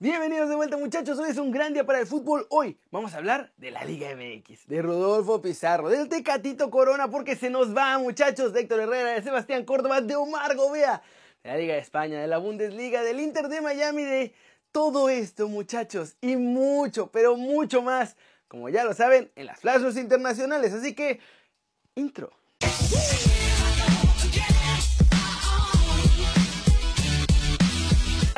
Bienvenidos de vuelta muchachos, hoy es un gran día para el fútbol. Hoy vamos a hablar de la Liga MX, de Rodolfo Pizarro, del Tecatito Corona, porque se nos va muchachos, de Héctor Herrera, de Sebastián Córdoba, de Omar Gobea, de la Liga de España, de la Bundesliga, del Inter de Miami, de todo esto muchachos y mucho, pero mucho más, como ya lo saben, en las flashes internacionales. Así que, intro.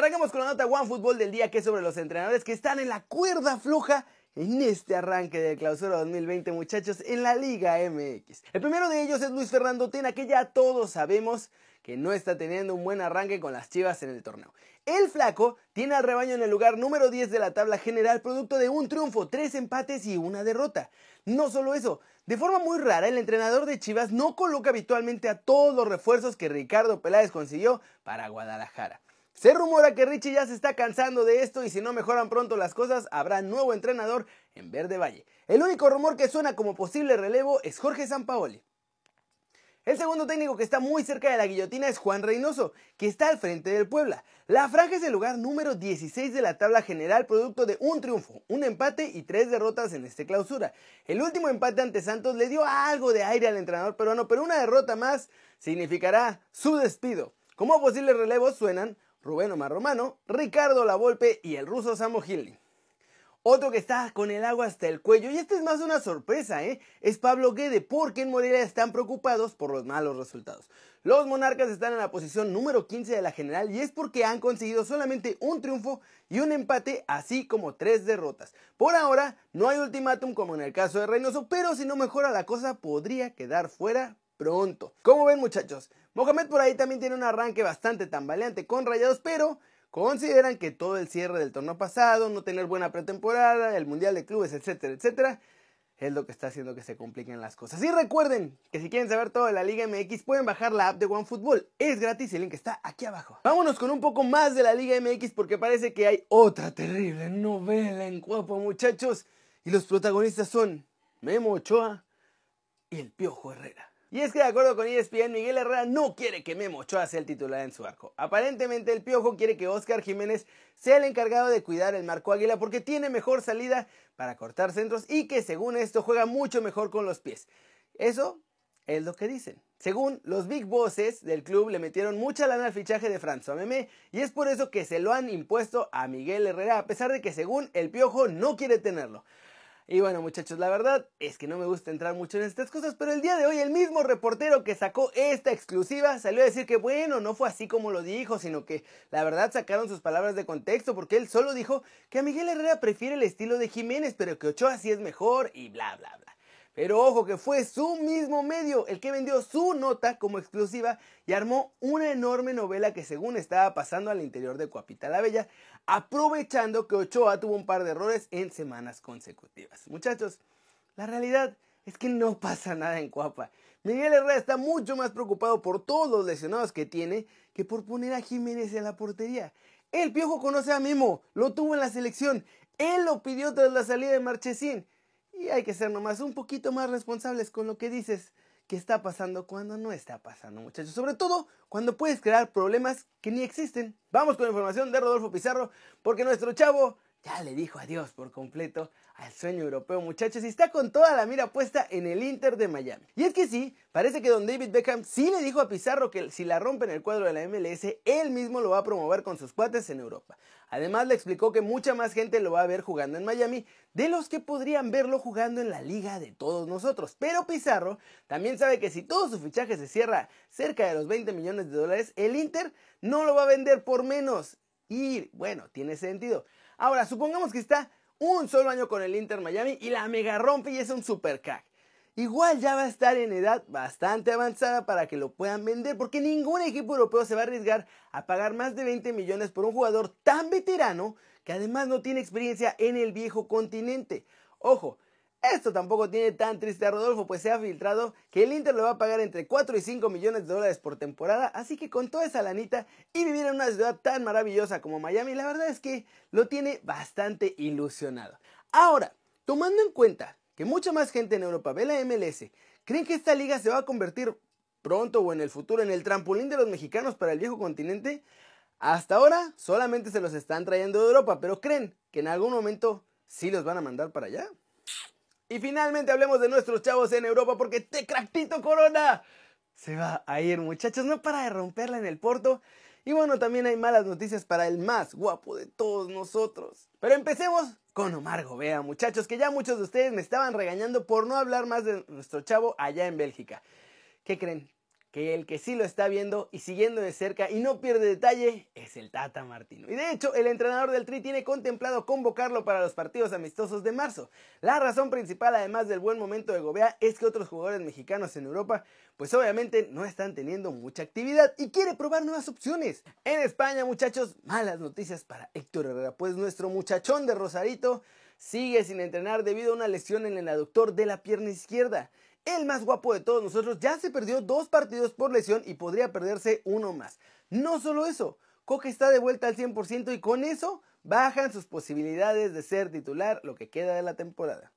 Arrancamos con la nota One Fútbol del día que es sobre los entrenadores que están en la cuerda floja en este arranque de clausura 2020 muchachos en la Liga MX. El primero de ellos es Luis Fernando Tena que ya todos sabemos que no está teniendo un buen arranque con las Chivas en el torneo. El flaco tiene al rebaño en el lugar número 10 de la tabla general producto de un triunfo, tres empates y una derrota. No solo eso, de forma muy rara el entrenador de Chivas no coloca habitualmente a todos los refuerzos que Ricardo Peláez consiguió para Guadalajara. Se rumora que Richie ya se está cansando de esto y si no mejoran pronto las cosas, habrá nuevo entrenador en Verde Valle. El único rumor que suena como posible relevo es Jorge Sampaoli. El segundo técnico que está muy cerca de la guillotina es Juan Reynoso, que está al frente del Puebla. La franja es el lugar número 16 de la tabla general, producto de un triunfo, un empate y tres derrotas en esta clausura. El último empate ante Santos le dio algo de aire al entrenador peruano, pero una derrota más significará su despido. Como posibles relevos suenan Rubén Omar Romano, Ricardo Lavolpe y el ruso Samo Gilling. Otro que está con el agua hasta el cuello, y este es más una sorpresa, ¿eh? es Pablo Guede, porque en Morelia están preocupados por los malos resultados. Los monarcas están en la posición número 15 de la general y es porque han conseguido solamente un triunfo y un empate, así como tres derrotas. Por ahora, no hay ultimátum como en el caso de Reynoso, pero si no mejora la cosa, podría quedar fuera pronto. Como ven muchachos, Mohamed por ahí también tiene un arranque bastante tambaleante con rayados, pero consideran que todo el cierre del torneo pasado, no tener buena pretemporada, el mundial de clubes, etcétera, etcétera, es lo que está haciendo que se compliquen las cosas. Y recuerden que si quieren saber todo de la Liga MX pueden bajar la app de OneFootball. Es gratis el link está aquí abajo. Vámonos con un poco más de la Liga MX porque parece que hay otra terrible novela en Cuapo, muchachos. Y los protagonistas son Memo Ochoa y el Piojo Herrera. Y es que de acuerdo con ESPN, Miguel Herrera no quiere que Memo Ochoa sea el titular en su arco. Aparentemente el Piojo quiere que Oscar Jiménez sea el encargado de cuidar el marco águila porque tiene mejor salida para cortar centros y que según esto juega mucho mejor con los pies. Eso es lo que dicen. Según los big bosses del club le metieron mucha lana al fichaje de François Memé y es por eso que se lo han impuesto a Miguel Herrera a pesar de que según el Piojo no quiere tenerlo. Y bueno muchachos, la verdad es que no me gusta entrar mucho en estas cosas, pero el día de hoy el mismo reportero que sacó esta exclusiva salió a decir que bueno, no fue así como lo dijo, sino que la verdad sacaron sus palabras de contexto porque él solo dijo que a Miguel Herrera prefiere el estilo de Jiménez, pero que Ochoa sí es mejor y bla bla bla. Pero ojo que fue su mismo medio el que vendió su nota como exclusiva y armó una enorme novela que según estaba pasando al interior de Cuapita la Bella, aprovechando que Ochoa tuvo un par de errores en semanas consecutivas. Muchachos, la realidad es que no pasa nada en Cuapa. Miguel Herrera está mucho más preocupado por todos los lesionados que tiene que por poner a Jiménez en la portería. El Piojo conoce a Memo, lo tuvo en la selección, él lo pidió tras la salida de Marchesín. Y hay que ser nomás un poquito más responsables con lo que dices que está pasando cuando no está pasando, muchachos. Sobre todo cuando puedes crear problemas que ni existen. Vamos con la información de Rodolfo Pizarro, porque nuestro chavo ya le dijo adiós por completo al sueño europeo, muchachos, y está con toda la mira puesta en el Inter de Miami. Y es que sí, parece que don David Beckham sí le dijo a Pizarro que si la rompe en el cuadro de la MLS, él mismo lo va a promover con sus cuates en Europa. Además le explicó que mucha más gente lo va a ver jugando en Miami de los que podrían verlo jugando en la liga de todos nosotros. Pero Pizarro también sabe que si todo su fichaje se cierra cerca de los 20 millones de dólares, el Inter no lo va a vender por menos. Y bueno, tiene sentido. Ahora, supongamos que está un solo año con el Inter Miami y la mega rompe y es un super crack. Igual ya va a estar en edad bastante avanzada para que lo puedan vender porque ningún equipo europeo se va a arriesgar a pagar más de 20 millones por un jugador tan veterano que además no tiene experiencia en el viejo continente. Ojo, esto tampoco tiene tan triste a Rodolfo, pues se ha filtrado que el Inter le va a pagar entre 4 y 5 millones de dólares por temporada, así que con toda esa lanita y vivir en una ciudad tan maravillosa como Miami, la verdad es que lo tiene bastante ilusionado. Ahora, tomando en cuenta que mucha más gente en Europa ve la MLS, ¿creen que esta liga se va a convertir pronto o en el futuro en el trampolín de los mexicanos para el viejo continente? Hasta ahora solamente se los están trayendo de Europa, pero creen que en algún momento sí los van a mandar para allá. Y finalmente hablemos de nuestros chavos en Europa porque Tecractito Corona se va a ir, muchachos, no para de romperla en el Porto. Y bueno, también hay malas noticias para el más guapo de todos nosotros. Pero empecemos con Omar Gobea, muchachos, que ya muchos de ustedes me estaban regañando por no hablar más de nuestro chavo allá en Bélgica. ¿Qué creen? Que el que sí lo está viendo y siguiendo de cerca y no pierde detalle es el Tata Martino. Y de hecho, el entrenador del Tri tiene contemplado convocarlo para los partidos amistosos de marzo. La razón principal, además del buen momento de Gobea, es que otros jugadores mexicanos en Europa, pues obviamente no están teniendo mucha actividad y quiere probar nuevas opciones. En España, muchachos, malas noticias para Héctor Herrera, pues nuestro muchachón de Rosarito sigue sin entrenar debido a una lesión en el aductor de la pierna izquierda. El más guapo de todos nosotros ya se perdió dos partidos por lesión y podría perderse uno más. No solo eso, Coque está de vuelta al 100% y con eso bajan sus posibilidades de ser titular lo que queda de la temporada.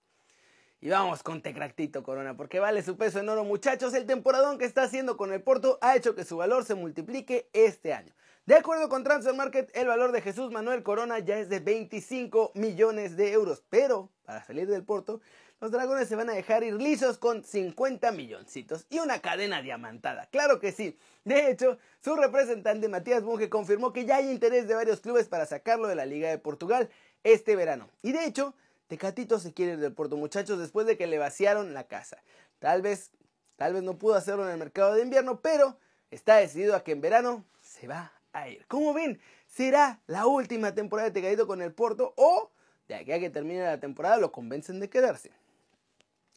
Y vamos con Tecractito Corona, porque vale su peso en oro, muchachos. El temporadón que está haciendo con el Porto ha hecho que su valor se multiplique este año. De acuerdo con Transfer Market, el valor de Jesús Manuel Corona ya es de 25 millones de euros, pero para salir del Porto los dragones se van a dejar ir lisos con 50 milloncitos y una cadena diamantada. Claro que sí. De hecho, su representante Matías Bunge confirmó que ya hay interés de varios clubes para sacarlo de la Liga de Portugal este verano. Y de hecho, Tecatito se quiere ir del Porto, muchachos, después de que le vaciaron la casa. Tal vez, tal vez no pudo hacerlo en el mercado de invierno, pero está decidido a que en verano se va a ir. Como ven, será la última temporada de Tecatito con el Porto o de aquí a que termine la temporada lo convencen de quedarse.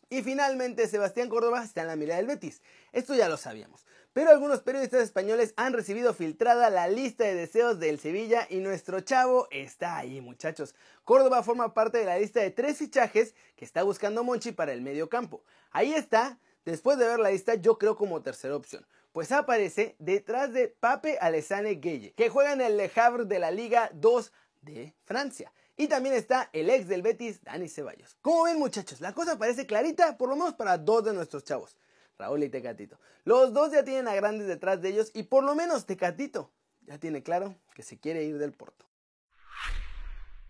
Y finalmente Sebastián Córdoba está en la mirada del Betis. Esto ya lo sabíamos. Pero algunos periodistas españoles han recibido filtrada la lista de deseos del Sevilla y nuestro chavo está ahí, muchachos. Córdoba forma parte de la lista de tres fichajes que está buscando Monchi para el medio campo. Ahí está, después de ver la lista, yo creo como tercera opción. Pues aparece detrás de Pape Alessane Gueye, que juega en el Le Havre de la Liga 2 de Francia. Y también está el ex del Betis, Dani Ceballos. Como ven muchachos, la cosa parece clarita, por lo menos para dos de nuestros chavos, Raúl y Tecatito. Los dos ya tienen a grandes detrás de ellos y por lo menos Tecatito ya tiene claro que se quiere ir del Porto.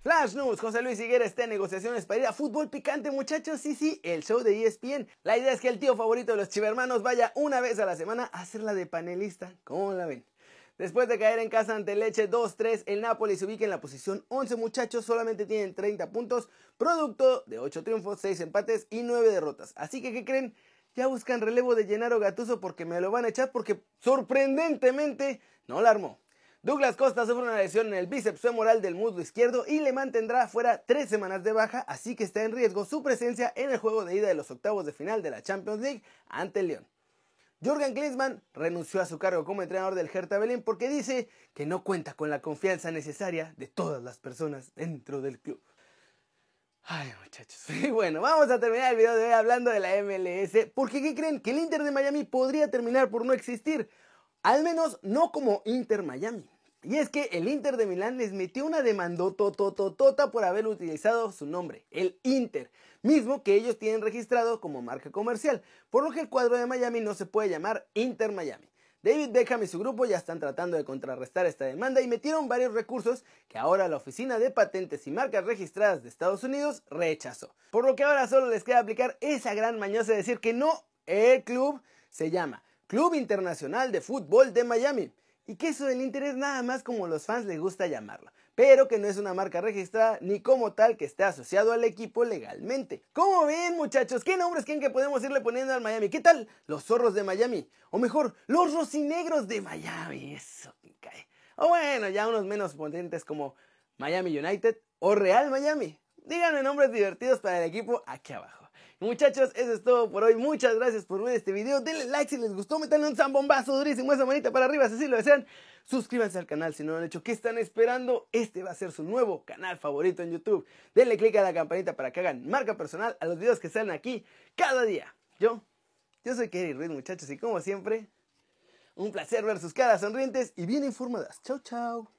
Flash News, José Luis Higuera está en negociaciones para ir a fútbol picante, muchachos. Sí, sí, el show de ESPN. La idea es que el tío favorito de los chivermanos vaya una vez a la semana a hacer la de panelista. ¿Cómo la ven? Después de caer en casa ante Leche 2-3, el Napoli se ubica en la posición 11 muchachos, solamente tienen 30 puntos, producto de 8 triunfos, 6 empates y 9 derrotas. Así que, ¿qué creen? Ya buscan relevo de Gennaro Gatuso porque me lo van a echar porque sorprendentemente no la armó. Douglas Costa sufre una lesión en el bíceps femoral del muslo izquierdo y le mantendrá fuera tres semanas de baja, así que está en riesgo su presencia en el juego de ida de los octavos de final de la Champions League ante el León. Jürgen Klinsmann renunció a su cargo como entrenador del Hertha Berlín porque dice que no cuenta con la confianza necesaria de todas las personas dentro del club. Ay, muchachos. Y bueno, vamos a terminar el video de hoy hablando de la MLS. Porque, ¿qué creen? Que el Inter de Miami podría terminar por no existir. Al menos no como Inter Miami. Y es que el Inter de Milán les metió una demandotototota por haber utilizado su nombre, el Inter, mismo que ellos tienen registrado como marca comercial, por lo que el cuadro de Miami no se puede llamar Inter Miami. David Beckham y su grupo ya están tratando de contrarrestar esta demanda y metieron varios recursos que ahora la Oficina de Patentes y Marcas Registradas de Estados Unidos rechazó. Por lo que ahora solo les queda aplicar esa gran mañosa de decir que no, el club se llama Club Internacional de Fútbol de Miami y que eso del interés nada más como los fans les gusta llamarlo, pero que no es una marca registrada ni como tal que esté asociado al equipo legalmente. ¿Cómo ven muchachos? ¿Qué nombres creen que podemos irle poniendo al Miami? ¿Qué tal los zorros de Miami? O mejor, los rocinegros de Miami, eso me cae. O bueno, ya unos menos potentes como Miami United o Real Miami. Díganme nombres divertidos para el equipo aquí abajo. Muchachos, eso es todo por hoy. Muchas gracias por ver este video. Denle like si les gustó. Metanle un zambombazo durísimo. Esa manita para arriba si así lo desean. Suscríbanse al canal si no lo han hecho. ¿Qué están esperando? Este va a ser su nuevo canal favorito en YouTube. Denle click a la campanita para que hagan marca personal a los videos que salen aquí cada día. Yo, yo soy Kerry Ruiz, muchachos. Y como siempre, un placer ver sus caras sonrientes y bien informadas. Chau, chau.